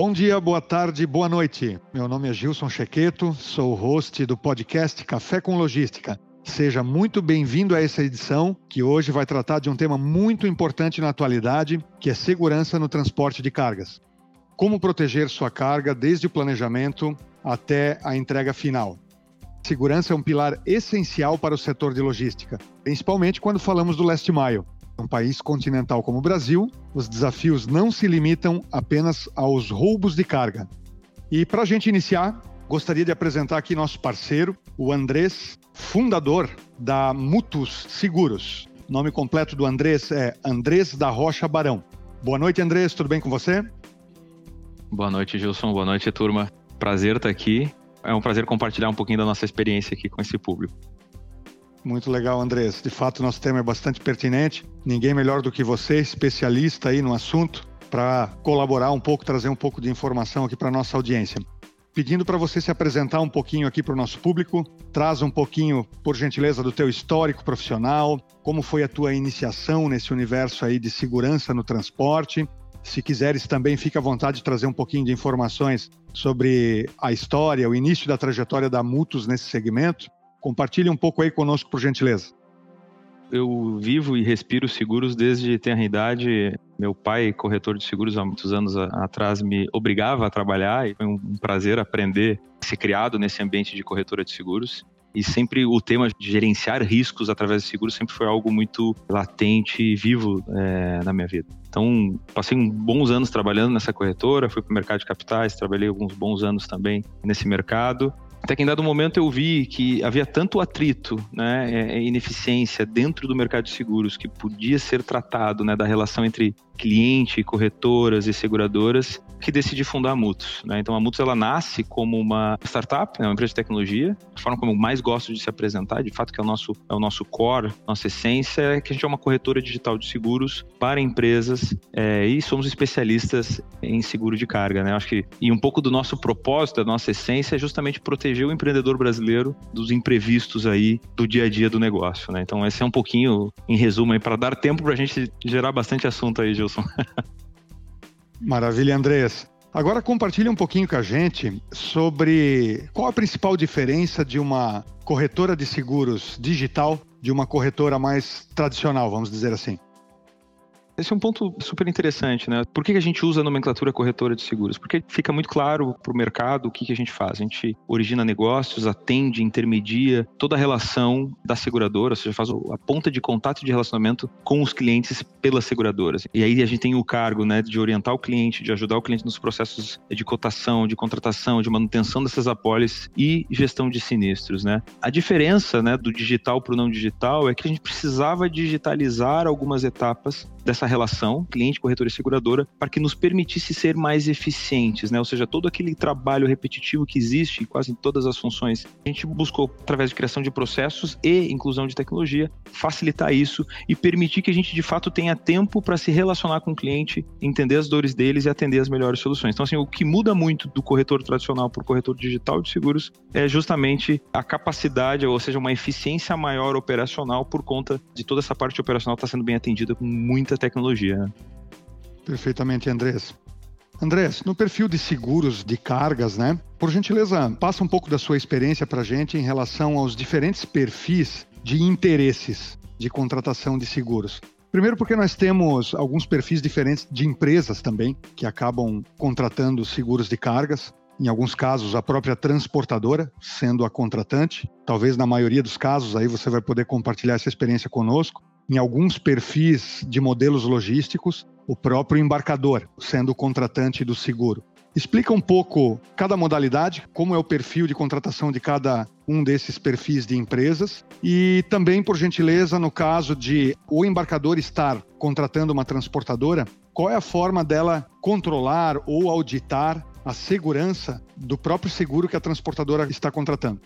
Bom dia, boa tarde, boa noite. Meu nome é Gilson Chequeto, sou host do podcast Café com Logística. Seja muito bem-vindo a essa edição, que hoje vai tratar de um tema muito importante na atualidade, que é segurança no transporte de cargas. Como proteger sua carga desde o planejamento até a entrega final. Segurança é um pilar essencial para o setor de logística, principalmente quando falamos do last mile. Um país continental como o Brasil, os desafios não se limitam apenas aos roubos de carga. E para a gente iniciar, gostaria de apresentar aqui nosso parceiro, o Andrés, fundador da Mutus Seguros. O nome completo do Andrés é Andrés da Rocha Barão. Boa noite, Andrés, tudo bem com você? Boa noite, Gilson. Boa noite, turma. Prazer estar aqui. É um prazer compartilhar um pouquinho da nossa experiência aqui com esse público. Muito legal, Andrés. De fato, nosso tema é bastante pertinente. Ninguém melhor do que você, especialista aí no assunto, para colaborar um pouco, trazer um pouco de informação aqui para nossa audiência. Pedindo para você se apresentar um pouquinho aqui para o nosso público, traz um pouquinho, por gentileza, do teu histórico profissional, como foi a tua iniciação nesse universo aí de segurança no transporte. Se quiseres também, fica à vontade de trazer um pouquinho de informações sobre a história, o início da trajetória da Mutus nesse segmento Compartilhe um pouco aí conosco, por gentileza. Eu vivo e respiro seguros desde tenra idade. Meu pai, corretor de seguros há muitos anos atrás, me obrigava a trabalhar e foi um prazer aprender ser criado nesse ambiente de corretora de seguros. E sempre o tema de gerenciar riscos através de seguros sempre foi algo muito latente e vivo é, na minha vida. Então, passei bons anos trabalhando nessa corretora, fui para o mercado de capitais, trabalhei alguns bons anos também nesse mercado. Até que em dado momento eu vi que havia tanto atrito, né, é, é ineficiência dentro do mercado de seguros que podia ser tratado, né, da relação entre cliente, corretoras e seguradoras, que decidi fundar a Mutus. Né? Então a Mutus ela nasce como uma startup, né, uma empresa de tecnologia. A forma como eu mais gosto de se apresentar, de fato que é o nosso é o nosso core, nossa essência é que a gente é uma corretora digital de seguros para empresas é, e somos especialistas em seguro de carga. Né? Acho que e um pouco do nosso propósito, da nossa essência é justamente proteger o empreendedor brasileiro dos imprevistos aí do dia a dia do negócio. Né? Então esse é um pouquinho em resumo para dar tempo para a gente gerar bastante assunto aí, Gilson. Maravilha, Andrés. Agora compartilhe um pouquinho com a gente sobre qual a principal diferença de uma corretora de seguros digital de uma corretora mais tradicional, vamos dizer assim. Esse é um ponto super interessante, né? Por que a gente usa a nomenclatura corretora de seguros? Porque fica muito claro para o mercado o que a gente faz. A gente origina negócios, atende, intermedia toda a relação da seguradora, ou seja, faz a ponta de contato e de relacionamento com os clientes pelas seguradoras. E aí a gente tem o cargo né, de orientar o cliente, de ajudar o cliente nos processos de cotação, de contratação, de manutenção dessas apólices e gestão de sinistros, né? A diferença né, do digital para o não digital é que a gente precisava digitalizar algumas etapas dessa relação cliente, corretora e seguradora para que nos permitisse ser mais eficientes, né? Ou seja, todo aquele trabalho repetitivo que existe em quase todas as funções, a gente buscou através de criação de processos e inclusão de tecnologia facilitar isso e permitir que a gente de fato tenha tempo para se relacionar com o cliente, entender as dores deles e atender as melhores soluções. Então assim, o que muda muito do corretor tradicional para o corretor digital de seguros é justamente a capacidade, ou seja, uma eficiência maior operacional por conta de toda essa parte operacional estar sendo bem atendida com muita tecnologia tecnologia. Né? Perfeitamente, Andrés. Andrés, no perfil de seguros de cargas, né? Por gentileza, passa um pouco da sua experiência para a gente em relação aos diferentes perfis de interesses de contratação de seguros. Primeiro, porque nós temos alguns perfis diferentes de empresas também que acabam contratando seguros de cargas. Em alguns casos, a própria transportadora sendo a contratante. Talvez na maioria dos casos, aí você vai poder compartilhar essa experiência conosco em alguns perfis de modelos logísticos, o próprio embarcador sendo o contratante do seguro. Explica um pouco cada modalidade, como é o perfil de contratação de cada um desses perfis de empresas e também, por gentileza, no caso de o embarcador estar contratando uma transportadora, qual é a forma dela controlar ou auditar a segurança do próprio seguro que a transportadora está contratando?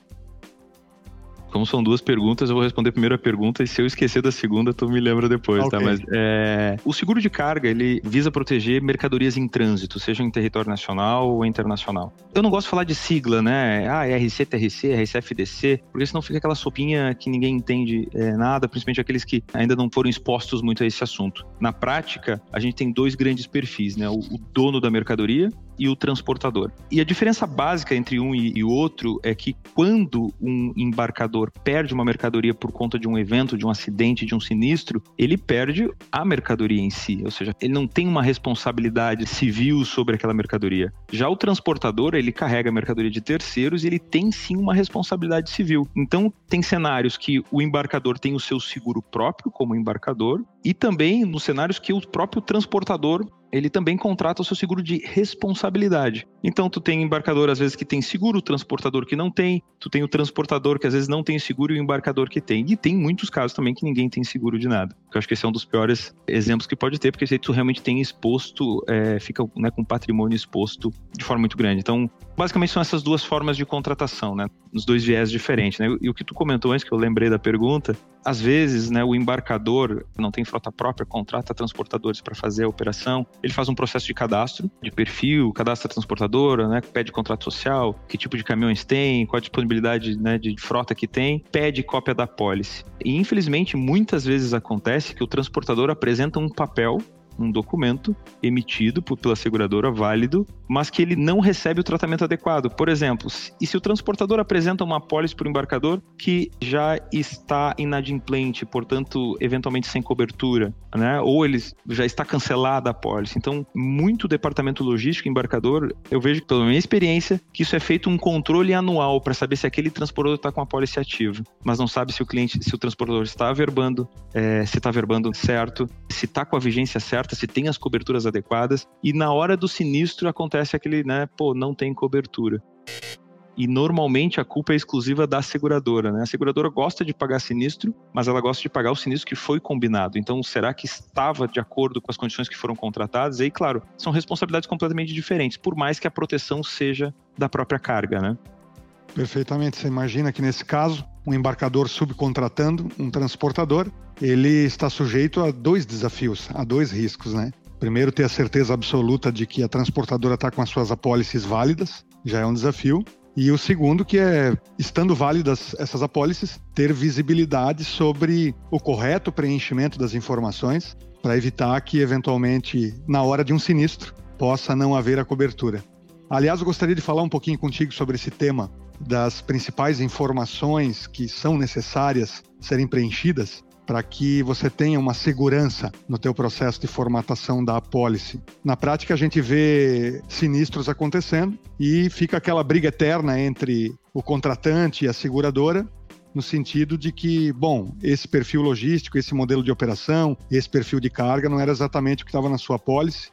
Como são duas perguntas, eu vou responder a primeira pergunta e se eu esquecer da segunda, tu me lembra depois, tá? okay. tá? Mas é, o seguro de carga, ele visa proteger mercadorias em trânsito, seja em território nacional ou internacional. Eu não gosto de falar de sigla, né? Ah, RC, TRC, RCFDC, porque senão fica aquela sopinha que ninguém entende é, nada, principalmente aqueles que ainda não foram expostos muito a esse assunto. Na prática, a gente tem dois grandes perfis, né? O, o dono da mercadoria e o transportador. E a diferença básica entre um e, outro é que quando um embarcador perde uma mercadoria por conta de um evento, de um acidente, de um sinistro, ele perde a mercadoria em si, ou seja, ele não tem uma responsabilidade civil sobre aquela mercadoria. Já o transportador, ele carrega a mercadoria de terceiros e ele tem sim uma responsabilidade civil. Então, tem cenários que o embarcador tem o seu seguro próprio como embarcador e também nos cenários que o próprio transportador ele também contrata o seu seguro de responsabilidade. Então, tu tem embarcador, às vezes, que tem seguro, o transportador que não tem, tu tem o transportador que às vezes não tem seguro e o embarcador que tem. E tem muitos casos também que ninguém tem seguro de nada. Eu acho que esse é um dos piores exemplos que pode ter, porque se tu realmente tem exposto, é, fica né, com patrimônio exposto de forma muito grande. Então, basicamente são essas duas formas de contratação, né? Nos dois viés diferentes, né? E o que tu comentou antes, que eu lembrei da pergunta, às vezes, né, o embarcador não tem frota própria, contrata transportadores para fazer a operação, ele faz um processo de cadastro, de perfil, cadastra transportadora, né, pede contrato social, que tipo de caminhões tem, qual a disponibilidade né, de frota que tem, pede cópia da pólice. E infelizmente, muitas vezes acontece que o transportador apresenta um papel um documento emitido pela seguradora válido, mas que ele não recebe o tratamento adequado. Por exemplo, e se o transportador apresenta uma apólice para o embarcador que já está inadimplente, portanto, eventualmente sem cobertura, né? Ou ele já está cancelada a apólice. Então, muito departamento logístico embarcador, eu vejo pela minha experiência que isso é feito um controle anual para saber se aquele transportador está com a apólice ativa, mas não sabe se o cliente, se o transportador está averbando, é, se está averbando certo, se está com a vigência certa se tem as coberturas adequadas, e na hora do sinistro acontece aquele, né, pô, não tem cobertura. E normalmente a culpa é exclusiva da seguradora, né? A seguradora gosta de pagar sinistro, mas ela gosta de pagar o sinistro que foi combinado. Então, será que estava de acordo com as condições que foram contratadas? E aí, claro, são responsabilidades completamente diferentes, por mais que a proteção seja da própria carga, né? Perfeitamente. Você imagina que nesse caso, um embarcador subcontratando um transportador, ele está sujeito a dois desafios, a dois riscos, né? Primeiro, ter a certeza absoluta de que a transportadora está com as suas apólices válidas, já é um desafio. E o segundo, que é, estando válidas essas apólices, ter visibilidade sobre o correto preenchimento das informações para evitar que, eventualmente, na hora de um sinistro, possa não haver a cobertura. Aliás, eu gostaria de falar um pouquinho contigo sobre esse tema das principais informações que são necessárias serem preenchidas para que você tenha uma segurança no teu processo de formatação da apólice. Na prática, a gente vê sinistros acontecendo e fica aquela briga eterna entre o contratante e a seguradora, no sentido de que, bom, esse perfil logístico, esse modelo de operação, esse perfil de carga não era exatamente o que estava na sua apólice,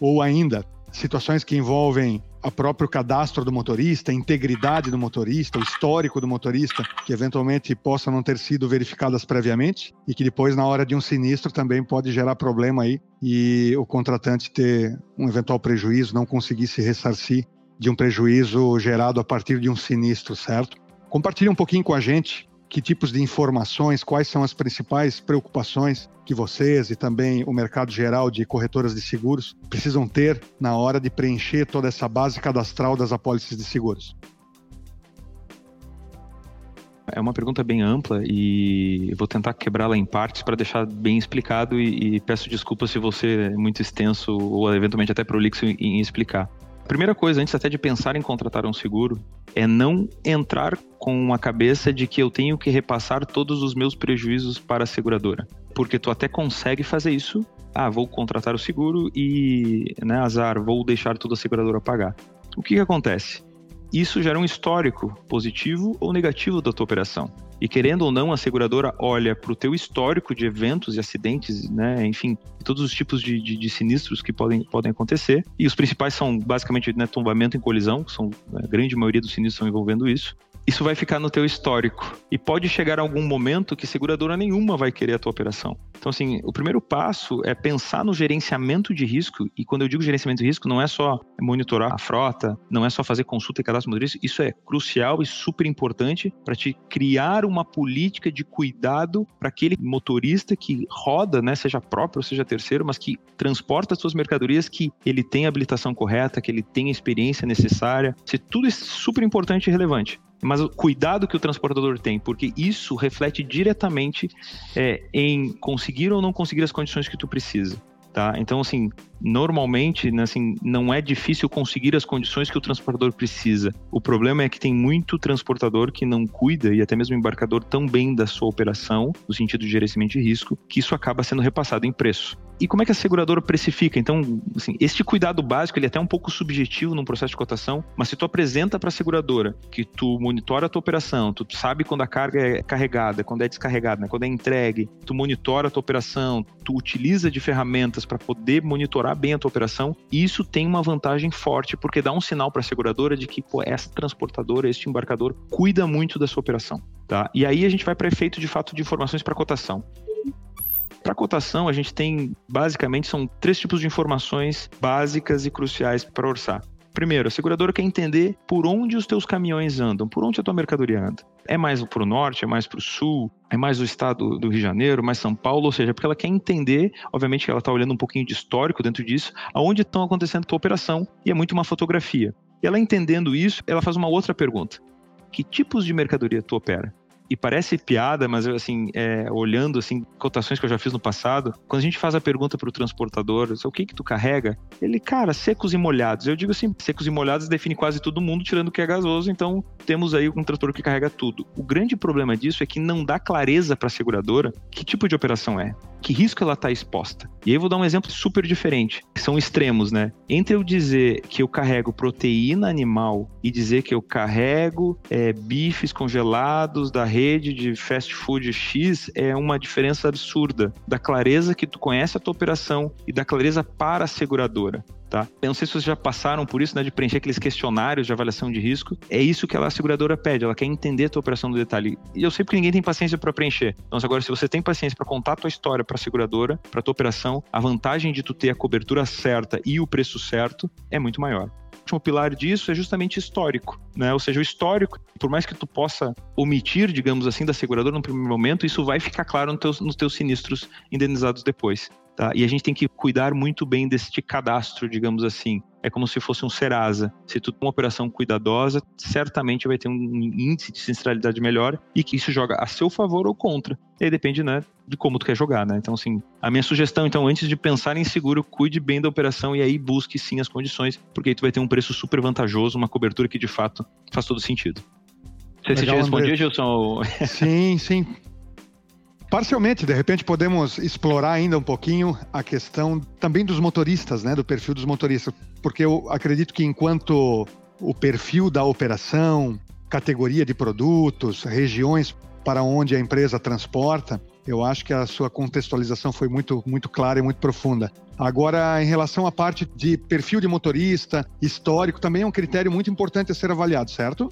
ou ainda situações que envolvem o próprio cadastro do motorista, a integridade do motorista, o histórico do motorista, que eventualmente possa não ter sido verificadas previamente e que depois, na hora de um sinistro, também pode gerar problema aí e o contratante ter um eventual prejuízo, não conseguir se ressarcir de um prejuízo gerado a partir de um sinistro, certo? Compartilhe um pouquinho com a gente que tipos de informações, quais são as principais preocupações que vocês e também o mercado geral de corretoras de seguros precisam ter na hora de preencher toda essa base cadastral das apólices de seguros? É uma pergunta bem ampla e vou tentar quebrá-la em partes para deixar bem explicado e, e, peço desculpas se você é muito extenso ou eventualmente até prolixo em, em explicar. Primeira coisa, antes até de pensar em contratar um seguro, é não entrar com a cabeça de que eu tenho que repassar todos os meus prejuízos para a seguradora. Porque tu até consegue fazer isso. Ah, vou contratar o seguro e, né, azar, vou deixar toda a seguradora pagar. O que, que acontece? Isso gera um histórico positivo ou negativo da tua operação. E querendo ou não, a seguradora olha para o teu histórico de eventos e acidentes, né? Enfim, todos os tipos de, de, de, sinistros que podem, podem acontecer. E os principais são basicamente né, tombamento em colisão, que são a grande maioria dos sinistros estão envolvendo isso isso vai ficar no teu histórico. E pode chegar algum momento que seguradora nenhuma vai querer a tua operação. Então, assim, o primeiro passo é pensar no gerenciamento de risco. E quando eu digo gerenciamento de risco, não é só monitorar a frota, não é só fazer consulta e cadastro motorista. Isso é crucial e super importante para te criar uma política de cuidado para aquele motorista que roda, né, seja próprio ou seja terceiro, mas que transporta as suas mercadorias, que ele tem a habilitação correta, que ele tem a experiência necessária. Isso tudo é super importante e relevante mas o cuidado que o transportador tem, porque isso reflete diretamente é, em conseguir ou não conseguir as condições que tu precisa. Tá? Então, assim, normalmente, né, assim, não é difícil conseguir as condições que o transportador precisa. O problema é que tem muito transportador que não cuida, e até mesmo embarcador, tão bem da sua operação, no sentido de gerenciamento de risco, que isso acaba sendo repassado em preço. E como é que a seguradora precifica? Então, assim, este cuidado básico ele é até um pouco subjetivo num processo de cotação, mas se tu apresenta para a seguradora que tu monitora a tua operação, tu sabe quando a carga é carregada, quando é descarregada, né? quando é entregue, tu monitora a tua operação, tu utiliza de ferramentas para poder monitorar bem a tua operação, isso tem uma vantagem forte, porque dá um sinal para a seguradora de que pô, essa transportadora, este embarcador, cuida muito da sua operação. Tá? E aí a gente vai para efeito de fato de informações para cotação. Para cotação, a gente tem basicamente são três tipos de informações básicas e cruciais para orçar. Primeiro, a seguradora quer entender por onde os teus caminhões andam, por onde a tua mercadoria anda. É mais para o norte, é mais para o sul, é mais o estado do Rio de Janeiro, mais São Paulo, ou seja, porque ela quer entender, obviamente que ela está olhando um pouquinho de histórico dentro disso, aonde estão acontecendo a tua operação, e é muito uma fotografia. E ela entendendo isso, ela faz uma outra pergunta. Que tipos de mercadoria tu opera? E parece piada, mas assim, é, olhando assim, cotações que eu já fiz no passado, quando a gente faz a pergunta para o transportador, o que que tu carrega? Ele, cara, secos e molhados. Eu digo assim, secos e molhados define quase todo mundo, tirando o que é gasoso, então temos aí um transportador que carrega tudo. O grande problema disso é que não dá clareza para a seguradora que tipo de operação é, que risco ela está exposta. E aí eu vou dar um exemplo super diferente, que são extremos, né? Entre eu dizer que eu carrego proteína animal e dizer que eu carrego é, bifes congelados da rede de fast food X é uma diferença absurda da clareza que tu conhece a tua operação e da clareza para a seguradora. Tá? Eu não sei se vocês já passaram por isso, né, de preencher aqueles questionários de avaliação de risco. É isso que a seguradora pede, ela quer entender a tua operação no detalhe. E eu sei que ninguém tem paciência para preencher. Então, agora, se você tem paciência para contar a tua história para a seguradora, para a tua operação, a vantagem de tu ter a cobertura certa e o preço certo é muito maior último pilar disso é justamente histórico, né? Ou seja, o histórico, por mais que tu possa omitir, digamos assim, da seguradora no primeiro momento, isso vai ficar claro teus, nos teus sinistros indenizados depois. Tá? E a gente tem que cuidar muito bem deste cadastro, digamos assim. É como se fosse um Serasa. Se tu tem uma operação cuidadosa, certamente vai ter um índice de sinistralidade melhor e que isso joga a seu favor ou contra. E aí depende, né, de como tu quer jogar, né? Então, assim, a minha sugestão, então, antes de pensar em seguro, cuide bem da operação e aí busque sim as condições, porque aí tu vai ter um preço super vantajoso, uma cobertura que de fato faz todo sentido. Você, Legal, você já respondia, Gilson? Sim, sim. Parcialmente, de repente podemos explorar ainda um pouquinho a questão também dos motoristas, né, do perfil dos motoristas, porque eu acredito que enquanto o perfil da operação, categoria de produtos, regiões para onde a empresa transporta, eu acho que a sua contextualização foi muito, muito clara e muito profunda. Agora, em relação à parte de perfil de motorista, histórico, também é um critério muito importante a ser avaliado, certo?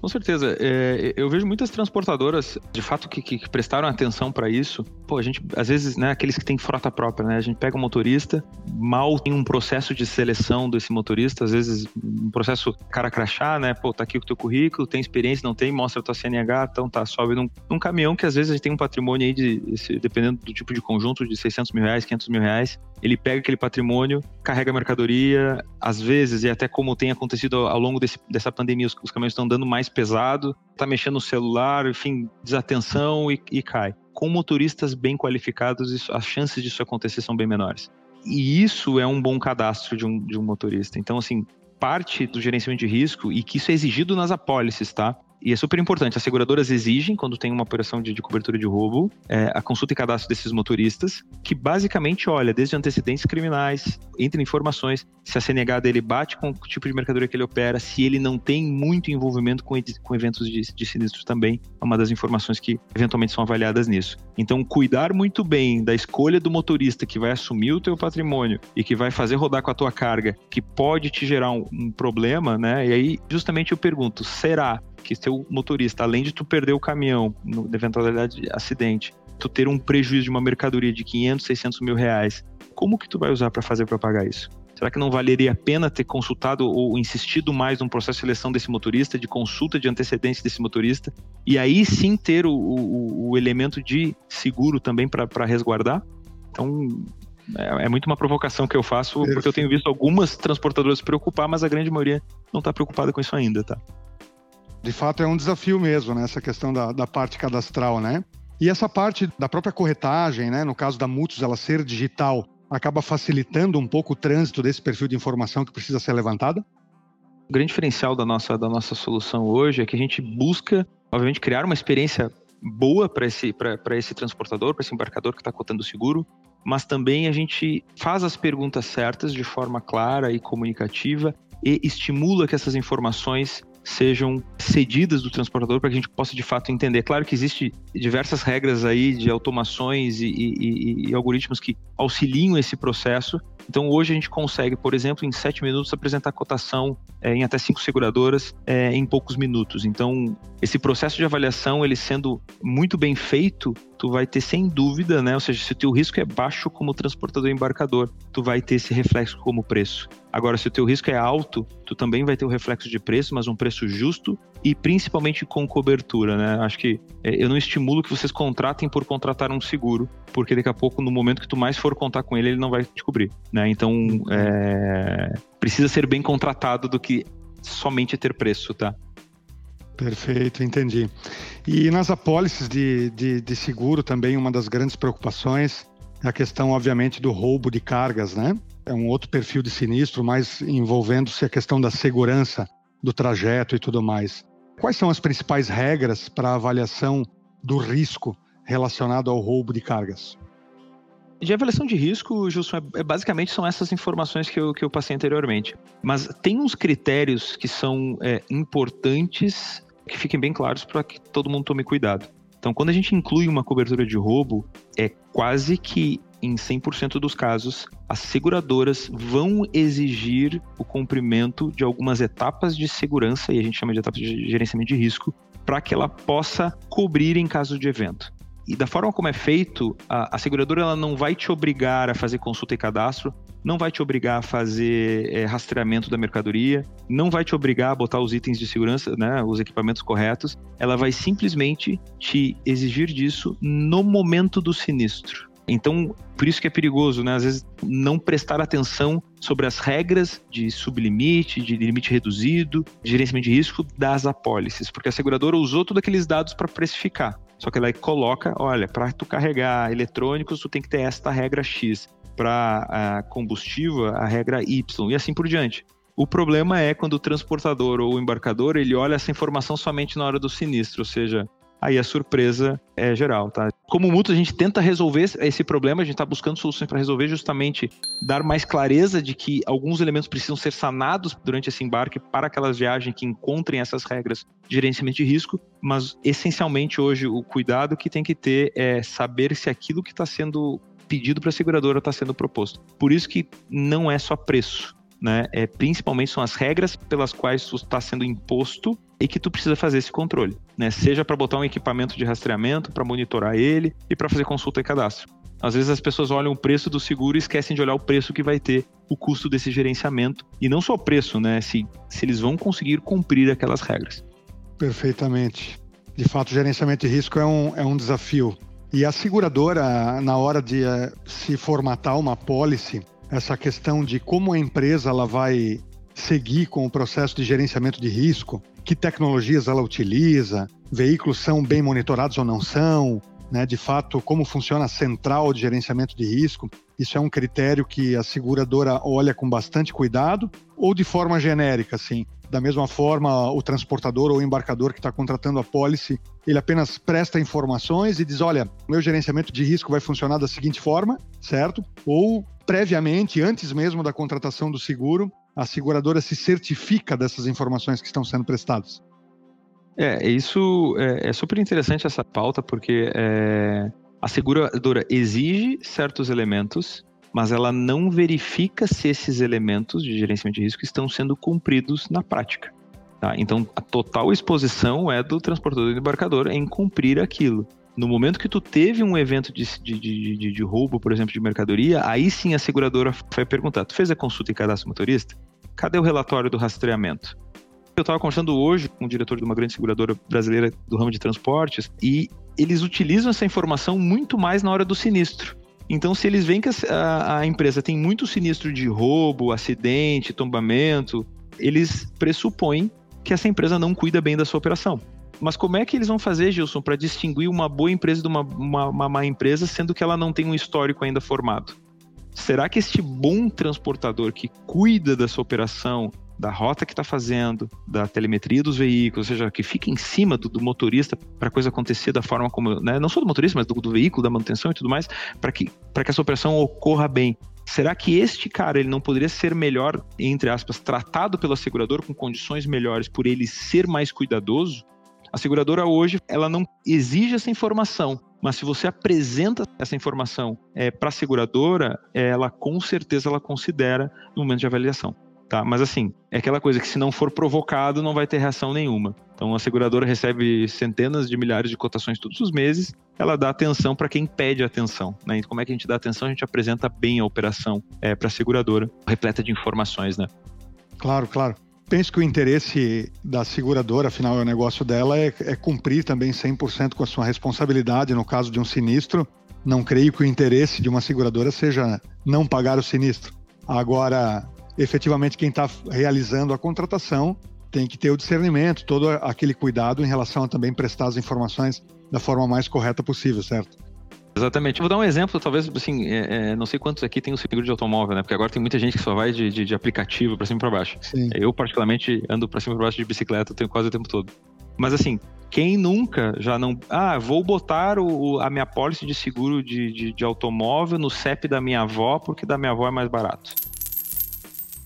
Com certeza. É, eu vejo muitas transportadoras, de fato, que, que prestaram atenção para isso. Pô, a gente, às vezes, né, aqueles que têm frota própria, né? A gente pega um motorista, mal tem um processo de seleção desse motorista, às vezes um processo cara crachá, né? Pô, tá aqui o teu currículo, tem experiência, não tem, mostra a tua CNH, então tá, sobe num, num caminhão que às vezes a gente tem um patrimônio aí de, dependendo do tipo de conjunto, de 600 mil reais, 500 mil reais. Ele pega aquele patrimônio, carrega a mercadoria, às vezes, e até como tem acontecido ao longo desse, dessa pandemia, os, os caminhões estão dando mais pesado, tá mexendo no celular, enfim, desatenção e, e cai. Com motoristas bem qualificados, isso, as chances disso acontecer são bem menores. E isso é um bom cadastro de um, de um motorista. Então, assim, parte do gerenciamento de risco e que isso é exigido nas apólices, tá? E é super importante. As seguradoras exigem, quando tem uma operação de, de cobertura de roubo, é, a consulta e cadastro desses motoristas, que basicamente olha desde antecedentes criminais, entra informações, se a CNH dele bate com o tipo de mercadoria que ele opera, se ele não tem muito envolvimento com, com eventos de, de sinistros também, é uma das informações que eventualmente são avaliadas nisso. Então, cuidar muito bem da escolha do motorista que vai assumir o teu patrimônio e que vai fazer rodar com a tua carga, que pode te gerar um, um problema, né? E aí, justamente eu pergunto, será que seu motorista, além de tu perder o caminhão no eventualidade de acidente, tu ter um prejuízo de uma mercadoria de 500, 600 mil reais, como que tu vai usar para fazer para pagar isso? Será que não valeria a pena ter consultado ou insistido mais num processo de seleção desse motorista, de consulta de antecedentes desse motorista, e aí sim ter o, o, o elemento de seguro também para resguardar? Então, é, é, muito uma provocação que eu faço, porque eu tenho visto algumas transportadoras se preocupar, mas a grande maioria não está preocupada com isso ainda, tá? De fato, é um desafio mesmo, né? Essa questão da, da parte cadastral, né? E essa parte da própria corretagem, né? No caso da Mutus, ela ser digital, acaba facilitando um pouco o trânsito desse perfil de informação que precisa ser levantada? O grande diferencial da nossa, da nossa solução hoje é que a gente busca, obviamente, criar uma experiência boa para esse, esse transportador, para esse embarcador que está cotando o seguro, mas também a gente faz as perguntas certas de forma clara e comunicativa e estimula que essas informações sejam cedidas do transportador para que a gente possa de fato entender. Claro que existe diversas regras aí de automações e, e, e, algoritmos que auxiliam esse processo. Então hoje a gente consegue, por exemplo, em sete minutos apresentar cotação é, em até cinco seguradoras é, em poucos minutos. Então esse processo de avaliação, ele sendo muito bem feito, tu vai ter sem dúvida, né? Ou seja, se o teu risco é baixo como transportador embarcador, tu vai ter esse reflexo como preço. Agora, se o teu risco é alto, tu também vai ter o reflexo de preço, mas um preço justo e principalmente com cobertura, né? Acho que é, eu não estimulo que vocês contratem por contratar um seguro, porque daqui a pouco, no momento que tu mais for contar com ele, ele não vai te cobrir, né? Então, é... precisa ser bem contratado do que somente ter preço, tá? Perfeito, entendi. E nas apólices de, de, de seguro também, uma das grandes preocupações é a questão, obviamente, do roubo de cargas, né? É um outro perfil de sinistro, mas envolvendo-se a questão da segurança do trajeto e tudo mais. Quais são as principais regras para avaliação do risco relacionado ao roubo de cargas? De avaliação de risco, Gilson, é, é, basicamente são essas informações que eu, que eu passei anteriormente. Mas tem uns critérios que são é, importantes que fiquem bem claros para que todo mundo tome cuidado. Então, quando a gente inclui uma cobertura de roubo, é quase que em 100% dos casos, as seguradoras vão exigir o cumprimento de algumas etapas de segurança, e a gente chama de etapas de gerenciamento de risco, para que ela possa cobrir em caso de evento. E da forma como é feito, a, a, seguradora ela não vai te obrigar a fazer consulta e cadastro, não vai te obrigar a fazer é, rastreamento da mercadoria, não vai te obrigar a botar os itens de segurança, né, os equipamentos corretos. Ela vai simplesmente te exigir disso no momento do sinistro. Então, por isso que é perigoso, né? Às vezes não prestar atenção sobre as regras de sublimite, de limite reduzido, de gerenciamento de risco das apólices, porque a seguradora usou todos aqueles dados para precificar. Só que ela coloca, olha, para tu carregar eletrônicos, tu tem que ter esta regra X. Para combustível, a regra Y, e assim por diante. O problema é quando o transportador ou o embarcador ele olha essa informação somente na hora do sinistro, ou seja, aí a surpresa é geral, tá? Como mútuo, a gente tenta resolver esse problema, a gente está buscando soluções para resolver justamente dar mais clareza de que alguns elementos precisam ser sanados durante esse embarque para aquelas viagens que encontrem essas regras de gerenciamento de risco, mas essencialmente hoje o cuidado que tem que ter é saber se aquilo que está sendo pedido para a seguradora está sendo proposto. Por isso que não é só preço, né? É, principalmente são as regras pelas quais está sendo imposto e que tu precisa fazer esse controle, né? Seja para botar um equipamento de rastreamento, para monitorar ele e para fazer consulta e cadastro. Às vezes as pessoas olham o preço do seguro e esquecem de olhar o preço que vai ter o custo desse gerenciamento. E não só o preço, né? Se, se eles vão conseguir cumprir aquelas regras. Perfeitamente. De fato, gerenciamento de risco é um, é um desafio. E a seguradora, na hora de uh, se formatar uma policy, essa questão de como a empresa ela vai seguir com o processo de gerenciamento de risco, que tecnologias ela utiliza, veículos são bem monitorados ou não são, né, de fato, como funciona a central de gerenciamento de risco. Isso é um critério que a seguradora olha com bastante cuidado, ou de forma genérica, assim. Da mesma forma, o transportador ou embarcador que está contratando a pólice, ele apenas presta informações e diz: olha, meu gerenciamento de risco vai funcionar da seguinte forma, certo? Ou previamente, antes mesmo da contratação do seguro, a seguradora se certifica dessas informações que estão sendo prestadas. É, isso é, é super interessante essa pauta, porque é, a seguradora exige certos elementos, mas ela não verifica se esses elementos de gerenciamento de risco estão sendo cumpridos na prática. Tá? Então, a total exposição é do transportador e do embarcador em cumprir aquilo. No momento que tu teve um evento de, de, de, de, roubo, por exemplo, de mercadoria, aí sim a seguradora vai perguntar: tu fez a consulta e cadastro motorista? Cadê o relatório do rastreamento? Eu estava conversando hoje com o diretor de uma grande seguradora brasileira do ramo de transportes e eles utilizam essa informação muito mais na hora do sinistro. Então, se eles veem que a, a empresa tem muito sinistro de roubo, acidente, tombamento, eles pressupõem que essa empresa não cuida bem da sua operação. Mas como é que eles vão fazer, Gilson, para distinguir uma boa empresa de uma, uma, uma má empresa, sendo que ela não tem um histórico ainda formado? será que este bom transportador que cuida da sua operação, da rota que está fazendo, da telemetria dos veículos, ou seja, que fica em cima do, do motorista para a coisa acontecer da forma como, né, não só do motorista, mas do, do veículo, da manutenção e tudo mais, para que, que essa operação ocorra bem. Será que este cara ele não poderia ser melhor, entre aspas, tratado pela seguradora com condições melhores por ele ser mais cuidadoso? A seguradora hoje ela não exige essa informação, mas se você apresenta essa informação é, para a seguradora, ela com certeza ela considera no momento de avaliação. Tá? Mas assim, é aquela coisa que se não for provocado, não vai ter reação nenhuma. Então a seguradora recebe centenas de milhares de cotações todos os meses, ela dá atenção para quem pede atenção. Né? E como é que a gente dá atenção? A gente apresenta bem a operação é, para a seguradora, repleta de informações, né? Claro, claro. Penso que o interesse da seguradora, afinal é o negócio dela, é, é cumprir também 100% com a sua responsabilidade no caso de um sinistro. Não creio que o interesse de uma seguradora seja não pagar o sinistro. Agora, efetivamente quem está realizando a contratação tem que ter o discernimento, todo aquele cuidado em relação a também prestar as informações da forma mais correta possível, certo? Exatamente. Vou dar um exemplo, talvez, assim, é, é, não sei quantos aqui tem o seguro de automóvel, né? Porque agora tem muita gente que só vai de, de, de aplicativo para cima e para baixo. Sim. Eu, particularmente, ando para cima e para baixo de bicicleta, tenho quase o tempo todo. Mas, assim, quem nunca já não. Ah, vou botar o, a minha pólice de seguro de, de, de automóvel no CEP da minha avó, porque da minha avó é mais barato.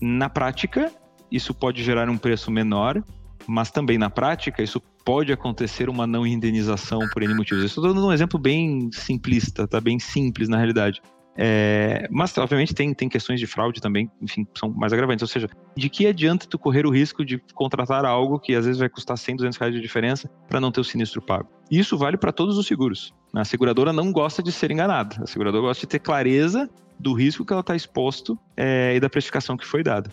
Na prática, isso pode gerar um preço menor, mas também na prática, isso pode acontecer uma não indenização por N motivos. Eu estou dando um exemplo bem simplista, tá? Bem simples na realidade. É, mas, obviamente, tem, tem questões de fraude também, enfim, são mais agravantes. Ou seja, de que adianta tu correr o risco de contratar algo que às vezes vai custar 100, 200 reais de diferença para não ter o sinistro pago? Isso vale para todos os seguros. A seguradora não gosta de ser enganada. A seguradora gosta de ter clareza do risco que ela está exposto é, e da precificação que foi dada.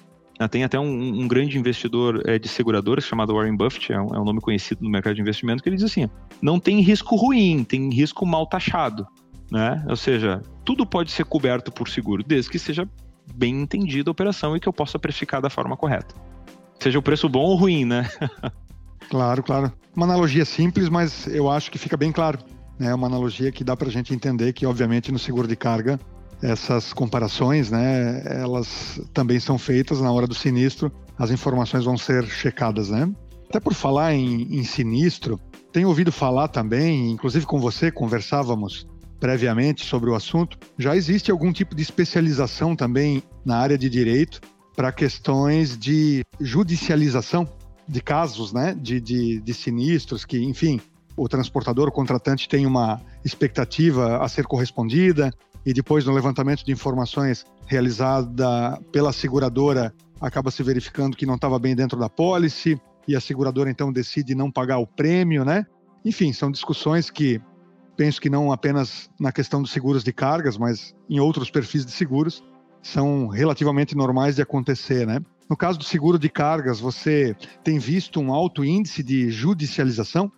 Tem até um, um grande investidor é, de seguradoras chamado Warren Buffett, é um, é um, nome conhecido no mercado de investimento, que ele diz assim: não tem risco ruim, tem risco mal taxado. Né? Ou seja, tudo pode ser coberto por seguro, desde que seja bem entendida a operação e que eu possa precificar da forma correta. Seja o preço bom ou ruim, né? claro, claro. Uma analogia simples, mas eu acho que fica bem claro. É uma analogia que dá para a gente entender que, obviamente, no seguro de carga essas comparações, né, elas também são feitas na hora do sinistro, as informações vão ser checadas, né? Até por falar em, em sinistro, tenho ouvido falar também, inclusive com você conversávamos previamente sobre o assunto, já existe algum tipo de especialização também na área de direito para questões de judicialização de casos, né, de, de, de sinistros que, enfim, o transportador, o contratante tem uma expectativa a ser correspondida, e depois no levantamento de informações realizada pela seguradora acaba se verificando que não estava bem dentro da pólice e a seguradora então decide não pagar o prêmio, né? Enfim, são discussões que penso que não apenas na questão dos seguros de cargas, mas em outros perfis de seguros são relativamente normais de acontecer, né? No caso do seguro de cargas, você tem visto um alto índice de judicialização?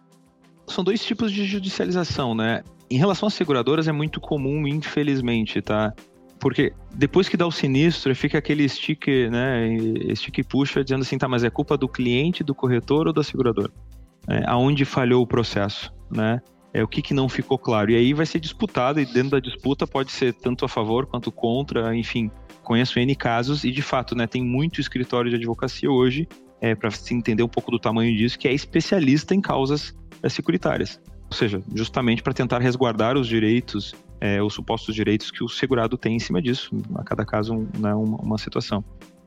São dois tipos de judicialização, né? Em relação às seguradoras, é muito comum, infelizmente, tá? Porque depois que dá o sinistro, fica aquele stick, né? Stick puxa dizendo assim, tá, mas é culpa do cliente, do corretor ou da seguradora? É, aonde falhou o processo, né? É o que, que não ficou claro. E aí vai ser disputado, e dentro da disputa pode ser tanto a favor quanto contra, enfim. Conheço N casos, e de fato, né, tem muito escritório de advocacia hoje, é, para se entender um pouco do tamanho disso, que é especialista em causas é, securitárias. Ou seja, justamente para tentar resguardar os direitos, é, os supostos direitos que o segurado tem em cima disso, a cada caso né, uma, uma situação.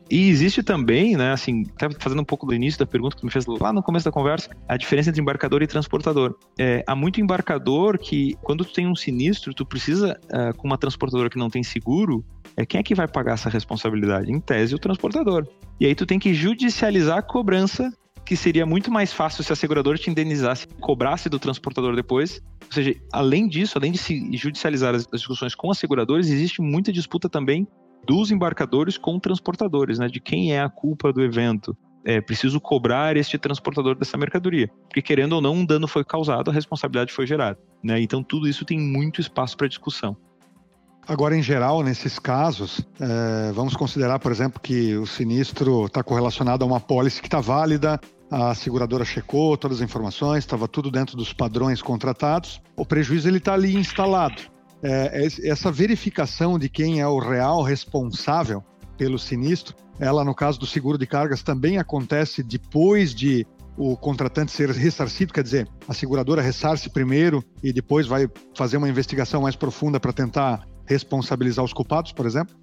E existe também, né, assim, até fazendo um pouco do início da pergunta que tu me fez lá no começo da conversa, a diferença entre embarcador e transportador. É, há muito embarcador que, quando tu tem um sinistro, tu precisa, é, com uma transportadora que não tem seguro, é quem é que vai pagar essa responsabilidade? Em tese, o transportador. E aí tu tem que judicializar a cobrança que seria muito mais fácil se a seguradora te indenizasse, cobrasse do transportador depois. Ou seja, além disso, além de se judicializar as discussões com as seguradoras, existe muita disputa também dos embarcadores com transportadores, né? De quem é a culpa do evento. É preciso cobrar este transportador dessa mercadoria. Porque, querendo ou não, um dano foi causado, a responsabilidade foi gerada. Né? Então, tudo isso tem muito espaço para discussão. Agora, em geral, nesses casos, é, vamos considerar, por exemplo, que o sinistro está correlacionado a uma pólice que está válida, a seguradora checou todas as informações, estava tudo dentro dos padrões contratados. O prejuízo ele está ali instalado. é, é essa verificação de quem é o real responsável pelo sinistro, ela no caso do seguro de cargas também acontece depois de o contratante ser ressarcido, quer dizer, a seguradora ressarce primeiro e depois vai fazer uma investigação mais profunda para tentar responsabilizar os culpados, por exemplo?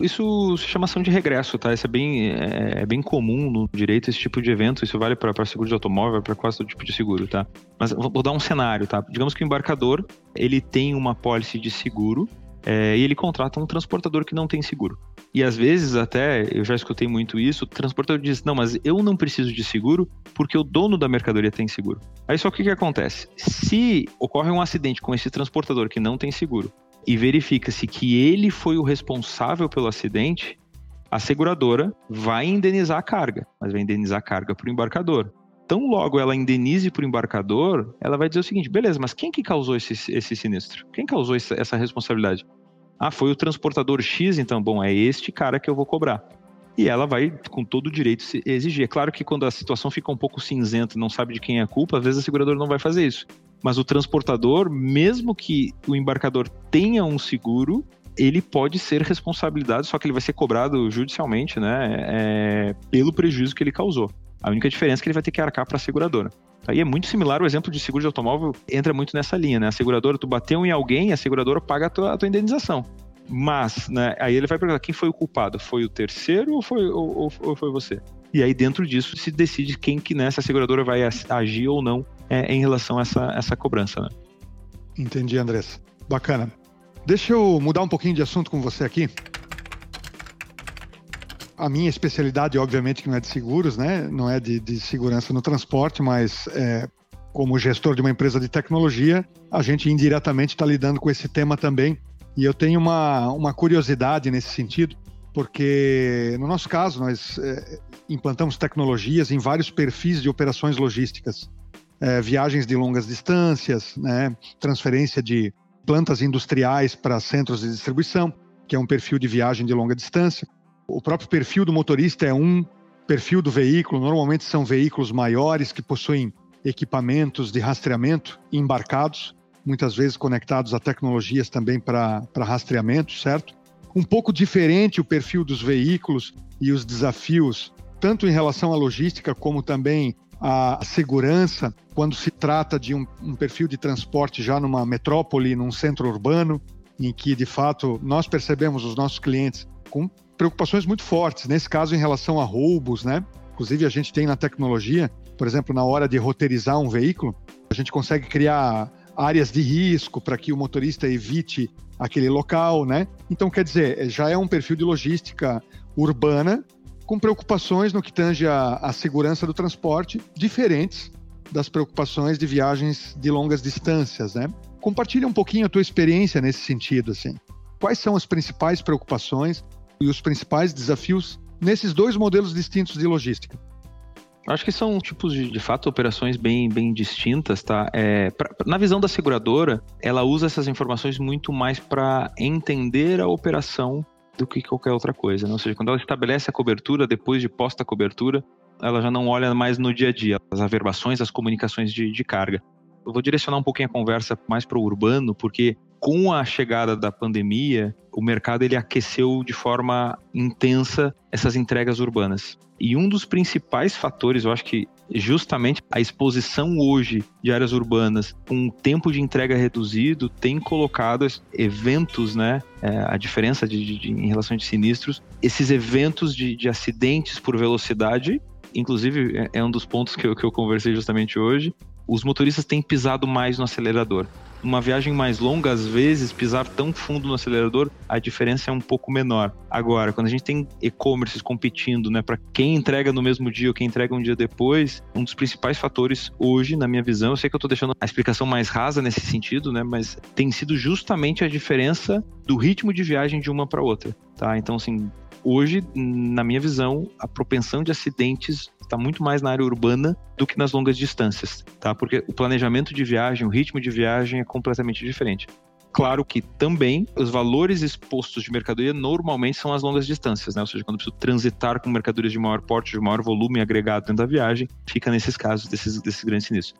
Isso se chama ação de regresso, tá? Isso é bem, é, é bem comum no direito, esse tipo de evento. Isso vale para seguro de automóvel, para quase todo tipo de seguro, tá? Mas vou dar um cenário, tá? Digamos que o embarcador, ele tem uma pólice de seguro é, e ele contrata um transportador que não tem seguro. E às vezes, até, eu já escutei muito isso, o transportador diz: Não, mas eu não preciso de seguro porque o dono da mercadoria tem seguro. Aí só o que, que acontece? Se ocorre um acidente com esse transportador que não tem seguro e verifica-se que ele foi o responsável pelo acidente, a seguradora vai indenizar a carga, mas vai indenizar a carga para o embarcador. Tão logo ela indenize para o embarcador, ela vai dizer o seguinte: beleza, mas quem que causou esse, esse sinistro? Quem causou essa, essa responsabilidade? Ah, foi o transportador X, então, bom, é este cara que eu vou cobrar. E ela vai, com todo o direito, exigir. É claro que quando a situação fica um pouco cinzenta e não sabe de quem é a culpa, às vezes a seguradora não vai fazer isso. Mas o transportador, mesmo que o embarcador tenha um seguro, ele pode ser responsabilizado, só que ele vai ser cobrado judicialmente, né, é, pelo prejuízo que ele causou. A única diferença é que ele vai ter que arcar para a seguradora. Aí é muito similar o exemplo de seguro de automóvel, entra muito nessa linha, né? A seguradora, tu bateu em alguém, a seguradora paga a tua, a tua indenização. Mas, né, aí ele vai perguntar quem foi o culpado? Foi o terceiro ou foi, ou, ou foi você? E aí, dentro disso, se decide quem que nessa né, seguradora vai agir ou não é, em relação a essa, essa cobrança. Né? Entendi, Andressa. Bacana. Deixa eu mudar um pouquinho de assunto com você aqui. A minha especialidade, obviamente, que não é de seguros, né? Não é de, de segurança no transporte, mas é, como gestor de uma empresa de tecnologia, a gente indiretamente está lidando com esse tema também. E eu tenho uma, uma curiosidade nesse sentido, porque no nosso caso nós é, implantamos tecnologias em vários perfis de operações logísticas, é, viagens de longas distâncias, né, transferência de plantas industriais para centros de distribuição, que é um perfil de viagem de longa distância. O próprio perfil do motorista é um perfil do veículo, normalmente são veículos maiores que possuem equipamentos de rastreamento embarcados, muitas vezes conectados a tecnologias também para rastreamento, certo? Um pouco diferente o perfil dos veículos e os desafios, tanto em relação à logística como também à segurança, quando se trata de um, um perfil de transporte já numa metrópole, num centro urbano, em que de fato nós percebemos os nossos clientes com preocupações muito fortes, nesse caso em relação a roubos, né? Inclusive a gente tem na tecnologia, por exemplo, na hora de roteirizar um veículo, a gente consegue criar áreas de risco para que o motorista evite aquele local, né? Então, quer dizer, já é um perfil de logística urbana com preocupações no que tange a segurança do transporte diferentes das preocupações de viagens de longas distâncias, né? Compartilha um pouquinho a tua experiência nesse sentido, assim. Quais são as principais preocupações e os principais desafios nesses dois modelos distintos de logística? Acho que são tipos de, de fato, operações bem, bem distintas, tá? É, pra, na visão da seguradora, ela usa essas informações muito mais para entender a operação do que qualquer outra coisa. Né? Ou seja, quando ela estabelece a cobertura, depois de posta a cobertura, ela já não olha mais no dia a dia, as averbações, as comunicações de, de carga. Eu vou direcionar um pouquinho a conversa mais para o urbano, porque com a chegada da pandemia, o mercado ele aqueceu de forma intensa essas entregas urbanas. E um dos principais fatores, eu acho que justamente a exposição hoje de áreas urbanas com um tempo de entrega reduzido tem colocado eventos, né? É, a diferença de, de, de, em relação de sinistros, esses eventos de, de acidentes por velocidade, inclusive é, é um dos pontos que eu, que eu conversei justamente hoje, os motoristas têm pisado mais no acelerador uma viagem mais longa, às vezes, pisar tão fundo no acelerador, a diferença é um pouco menor. Agora, quando a gente tem e-commerces competindo, né, para quem entrega no mesmo dia ou quem entrega um dia depois, um dos principais fatores hoje, na minha visão, eu sei que eu estou deixando a explicação mais rasa nesse sentido, né, mas tem sido justamente a diferença do ritmo de viagem de uma para outra, tá? Então, assim, hoje, na minha visão, a propensão de acidentes está muito mais na área urbana do que nas longas distâncias, tá? Porque o planejamento de viagem, o ritmo de viagem é completamente diferente. Claro que também os valores expostos de mercadoria normalmente são as longas distâncias, né? Ou seja, quando eu preciso transitar com mercadorias de maior porte, de maior volume agregado dentro da viagem, fica nesses casos desses, desses grandes sinistros.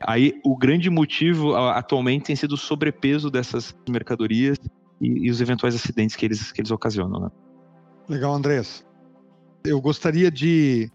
Aí o grande motivo atualmente tem sido o sobrepeso dessas mercadorias e, e os eventuais acidentes que eles, que eles ocasionam. Né? Legal, Andrés. Eu gostaria de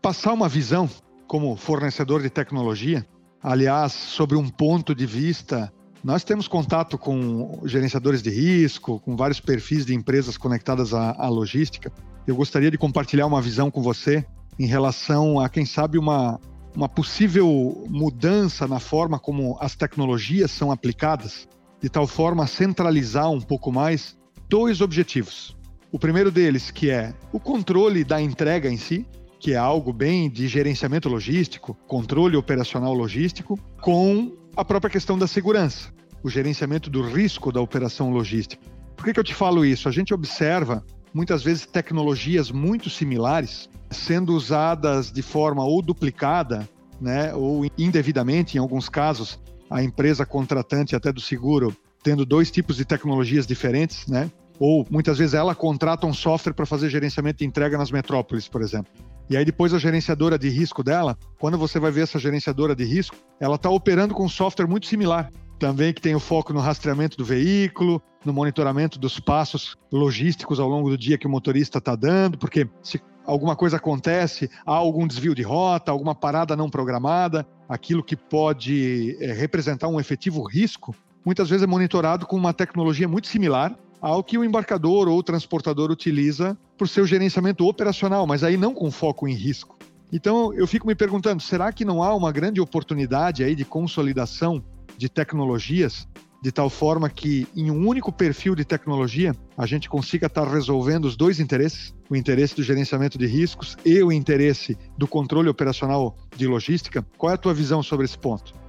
passar uma visão como fornecedor de tecnologia, aliás, sobre um ponto de vista. Nós temos contato com gerenciadores de risco, com vários perfis de empresas conectadas à, à logística. Eu gostaria de compartilhar uma visão com você em relação a, quem sabe, uma, uma possível mudança na forma como as tecnologias são aplicadas, de tal forma a centralizar um pouco mais dois objetivos. O primeiro deles, que é o controle da entrega em si, que é algo bem de gerenciamento logístico, controle operacional logístico, com a própria questão da segurança, o gerenciamento do risco da operação logística. Por que, que eu te falo isso? A gente observa muitas vezes tecnologias muito similares sendo usadas de forma ou duplicada, né, ou indevidamente, em alguns casos, a empresa contratante até do seguro tendo dois tipos de tecnologias diferentes, né? Ou muitas vezes ela contrata um software para fazer gerenciamento de entrega nas metrópoles, por exemplo. E aí depois a gerenciadora de risco dela, quando você vai ver essa gerenciadora de risco, ela está operando com um software muito similar. Também que tem o foco no rastreamento do veículo, no monitoramento dos passos logísticos ao longo do dia que o motorista está dando, porque se alguma coisa acontece, há algum desvio de rota, alguma parada não programada, aquilo que pode é, representar um efetivo risco, muitas vezes é monitorado com uma tecnologia muito similar ao que o embarcador ou o transportador utiliza para o seu gerenciamento operacional, mas aí não com foco em risco. Então eu fico me perguntando, será que não há uma grande oportunidade aí de consolidação de tecnologias, de tal forma que em um único perfil de tecnologia a gente consiga estar resolvendo os dois interesses, o interesse do gerenciamento de riscos e o interesse do controle operacional de logística. Qual é a tua visão sobre esse ponto?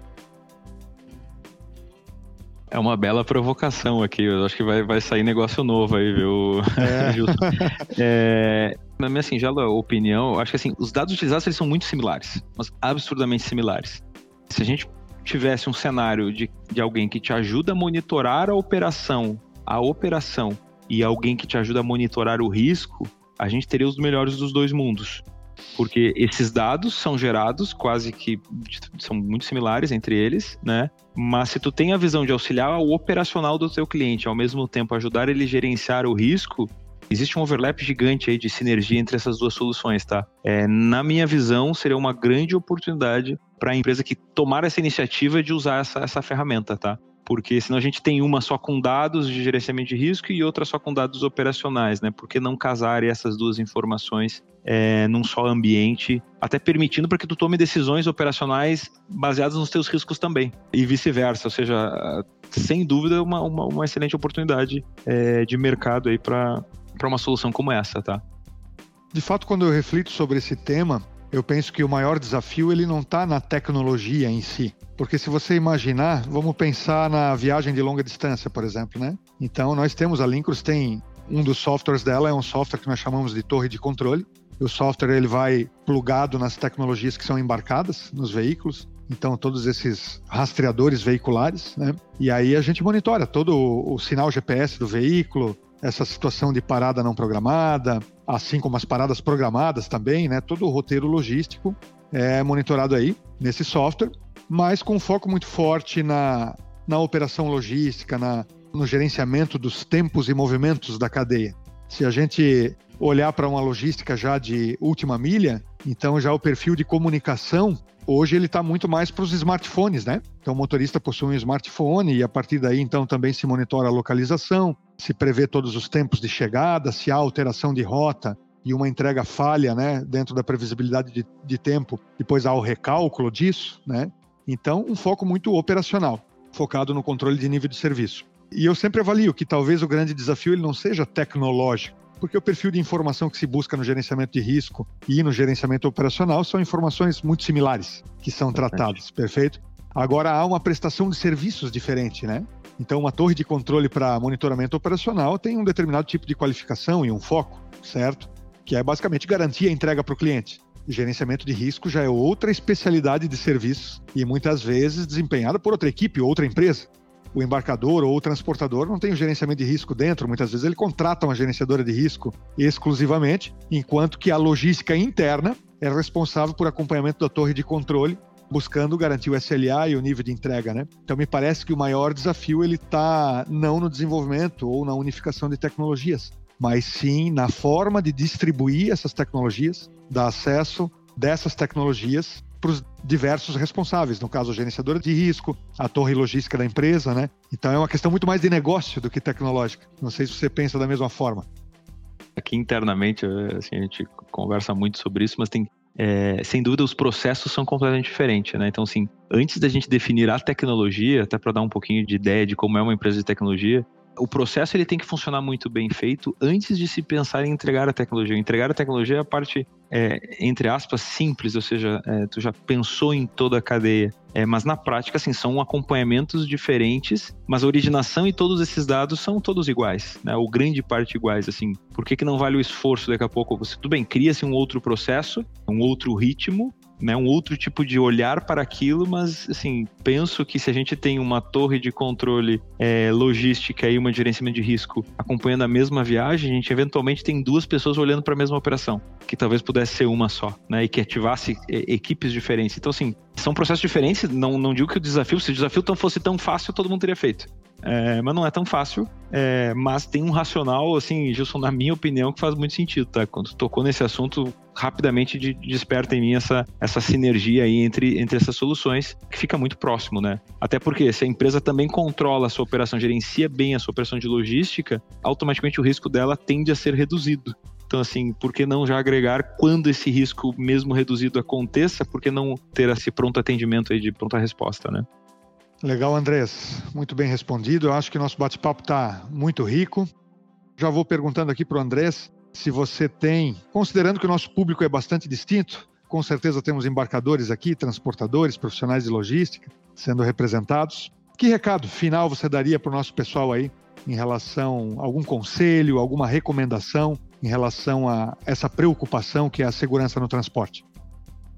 É uma bela provocação aqui. Eu acho que vai, vai sair negócio novo aí, viu, é. é, na minha singela opinião, acho que assim, os dados utilizados eles são muito similares, mas absurdamente similares. Se a gente tivesse um cenário de, de alguém que te ajuda a monitorar a operação, a operação, e alguém que te ajuda a monitorar o risco, a gente teria os melhores dos dois mundos. Porque esses dados são gerados quase que são muito similares entre eles, né? Mas se tu tem a visão de auxiliar o operacional do teu cliente, ao mesmo tempo ajudar ele a gerenciar o risco, existe um overlap gigante aí de sinergia entre essas duas soluções, tá? É, na minha visão, seria uma grande oportunidade para a empresa que tomar essa iniciativa de usar essa, essa ferramenta, tá? Porque senão a gente tem uma só com dados de gerenciamento de risco e outra só com dados operacionais, né? Por que não casar essas duas informações é, num só ambiente, até permitindo para que tu tome decisões operacionais baseadas nos teus riscos também, e vice-versa, ou seja, sem dúvida uma, uma, uma excelente oportunidade é, de mercado aí para uma solução como essa, tá? De fato, quando eu reflito sobre esse tema, eu penso que o maior desafio ele não está na tecnologia em si. Porque se você imaginar, vamos pensar na viagem de longa distância, por exemplo, né? Então, nós temos, a Lincros tem, um dos softwares dela é um software que nós chamamos de torre de controle. O software ele vai plugado nas tecnologias que são embarcadas nos veículos. Então, todos esses rastreadores veiculares, né? E aí a gente monitora todo o, o sinal GPS do veículo, essa situação de parada não programada, assim como as paradas programadas também, né? Todo o roteiro logístico é monitorado aí nesse software, mas com foco muito forte na, na operação logística, na, no gerenciamento dos tempos e movimentos da cadeia. Se a gente olhar para uma logística já de última milha, então já o perfil de comunicação hoje ele está muito mais para os smartphones, né? Então o motorista possui um smartphone e a partir daí então também se monitora a localização, se prevê todos os tempos de chegada, se há alteração de rota e uma entrega falha, né, dentro da previsibilidade de, de tempo, depois há o recálculo disso, né? Então um foco muito operacional, focado no controle de nível de serviço. E eu sempre avalio que talvez o grande desafio ele não seja tecnológico, porque o perfil de informação que se busca no gerenciamento de risco e no gerenciamento operacional são informações muito similares que são tratadas, perfeito? Agora há uma prestação de serviços diferente, né? Então, uma torre de controle para monitoramento operacional tem um determinado tipo de qualificação e um foco, certo? Que é basicamente garantir a entrega para o cliente. O gerenciamento de risco já é outra especialidade de serviços e muitas vezes desempenhada por outra equipe ou outra empresa o embarcador ou o transportador não tem o gerenciamento de risco dentro, muitas vezes ele contrata uma gerenciadora de risco exclusivamente, enquanto que a logística interna é responsável por acompanhamento da torre de controle buscando garantir o SLA e o nível de entrega, né? Então me parece que o maior desafio ele está não no desenvolvimento ou na unificação de tecnologias, mas sim na forma de distribuir essas tecnologias, dar acesso dessas tecnologias para os diversos responsáveis, no caso a gerenciadora de risco, a torre logística da empresa, né? Então é uma questão muito mais de negócio do que tecnológica. Não sei se você pensa da mesma forma. Aqui internamente, assim, a gente conversa muito sobre isso, mas tem é, sem dúvida, os processos são completamente diferentes, né? Então, assim, antes da gente definir a tecnologia, até para dar um pouquinho de ideia de como é uma empresa de tecnologia, o processo ele tem que funcionar muito bem feito antes de se pensar em entregar a tecnologia. Entregar a tecnologia é a parte, é, entre aspas, simples, ou seja, é, tu já pensou em toda a cadeia. É, mas na prática, assim, são acompanhamentos diferentes, mas a originação e todos esses dados são todos iguais, né? Ou grande parte iguais, assim. Por que, que não vale o esforço daqui a pouco? Você, tudo bem, cria-se um outro processo, um outro ritmo, né, um outro tipo de olhar para aquilo, mas assim, penso que se a gente tem uma torre de controle é, logística e uma gerenciamento de risco acompanhando a mesma viagem, a gente eventualmente tem duas pessoas olhando para a mesma operação, que talvez pudesse ser uma só, né, e que ativasse é, equipes diferentes. Então, assim, são processos diferentes, não, não digo que o desafio, se o desafio tão fosse tão fácil, todo mundo teria feito. É, mas não é tão fácil. É, mas tem um racional, assim, Gilson, na minha opinião, que faz muito sentido, tá? Quando tocou nesse assunto, rapidamente de, desperta em mim essa, essa sinergia aí entre, entre essas soluções, que fica muito próximo, né? Até porque se a empresa também controla a sua operação, gerencia bem a sua operação de logística, automaticamente o risco dela tende a ser reduzido. Então, assim, por que não já agregar quando esse risco, mesmo reduzido, aconteça? Por que não ter esse pronto atendimento aí de pronta resposta, né? Legal, Andrés. Muito bem respondido. Eu acho que nosso bate-papo está muito rico. Já vou perguntando aqui para o Andrés se você tem, considerando que o nosso público é bastante distinto, com certeza temos embarcadores aqui, transportadores, profissionais de logística sendo representados. Que recado final você daria para o nosso pessoal aí em relação a algum conselho, alguma recomendação em relação a essa preocupação que é a segurança no transporte?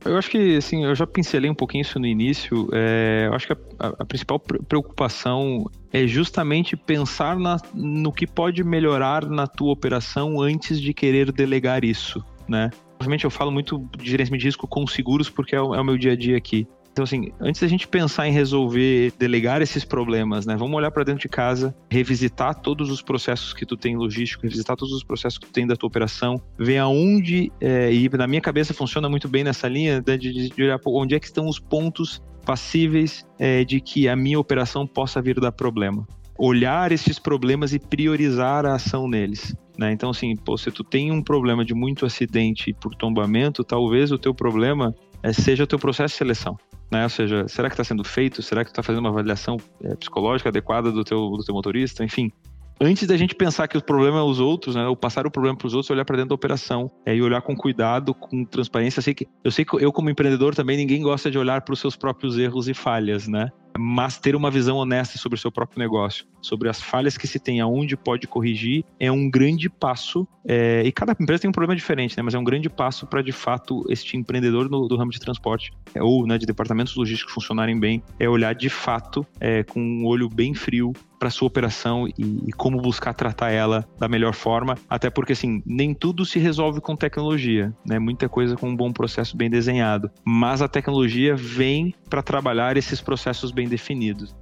Eu acho que, assim, eu já pincelei um pouquinho isso no início. É, eu acho que a, a, principal preocupação é justamente pensar na, no que pode melhorar na tua operação antes de querer delegar isso, né? Obviamente eu falo muito de gerenciamento de risco com seguros porque é o, é o meu dia a dia aqui. Então, assim, antes da gente pensar em resolver, delegar esses problemas, né? Vamos olhar para dentro de casa, revisitar todos os processos que tu tem logístico, revisitar todos os processos que tu tem da tua operação, ver aonde, é, e na minha cabeça funciona muito bem nessa linha né, de, de olhar onde é que estão os pontos passíveis é, de que a minha operação possa vir dar problema. Olhar esses problemas e priorizar a ação neles. Né? Então, assim, pô, se tu tem um problema de muito acidente por tombamento, talvez o teu problema é, seja o teu processo de seleção. Né? Ou seja, será que está sendo feito? Será que está fazendo uma avaliação é, psicológica adequada do teu, do teu motorista? Enfim, antes da gente pensar que o problema é os outros, né, ou passar o problema para os outros, olhar para dentro da operação é, e olhar com cuidado, com transparência. Eu sei que eu sei que eu como empreendedor também ninguém gosta de olhar para os seus próprios erros e falhas, né? Mas ter uma visão honesta sobre o seu próprio negócio, sobre as falhas que se tem, aonde pode corrigir, é um grande passo. É, e cada empresa tem um problema diferente, né? Mas é um grande passo para de fato este empreendedor no, do ramo de transporte é, ou né, de departamentos logísticos funcionarem bem, é olhar de fato é, com um olho bem frio para sua operação e, e, como buscar tratar ela da melhor forma, até porque assim nem tudo se resolve com tecnologia, né? Muita coisa com um bom processo bem desenhado, mas a tecnologia vem para trabalhar esses processos bem definidos.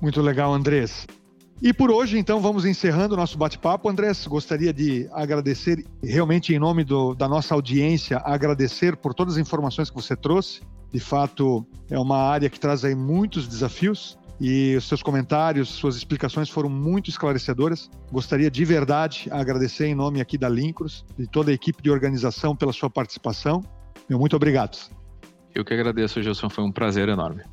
Muito legal, Andrés. E por hoje, então, vamos encerrando o nosso bate-papo. Andrés, gostaria de agradecer, realmente em nome do, da nossa audiência, agradecer por todas as informações que você trouxe. De fato, é uma área que traz aí muitos desafios e os seus comentários, suas explicações foram muito esclarecedoras. Gostaria de verdade agradecer em nome aqui da Lincros, de toda a equipe de organização pela sua participação. Meu muito obrigado. Eu que agradeço, Gilson, foi um prazer enorme.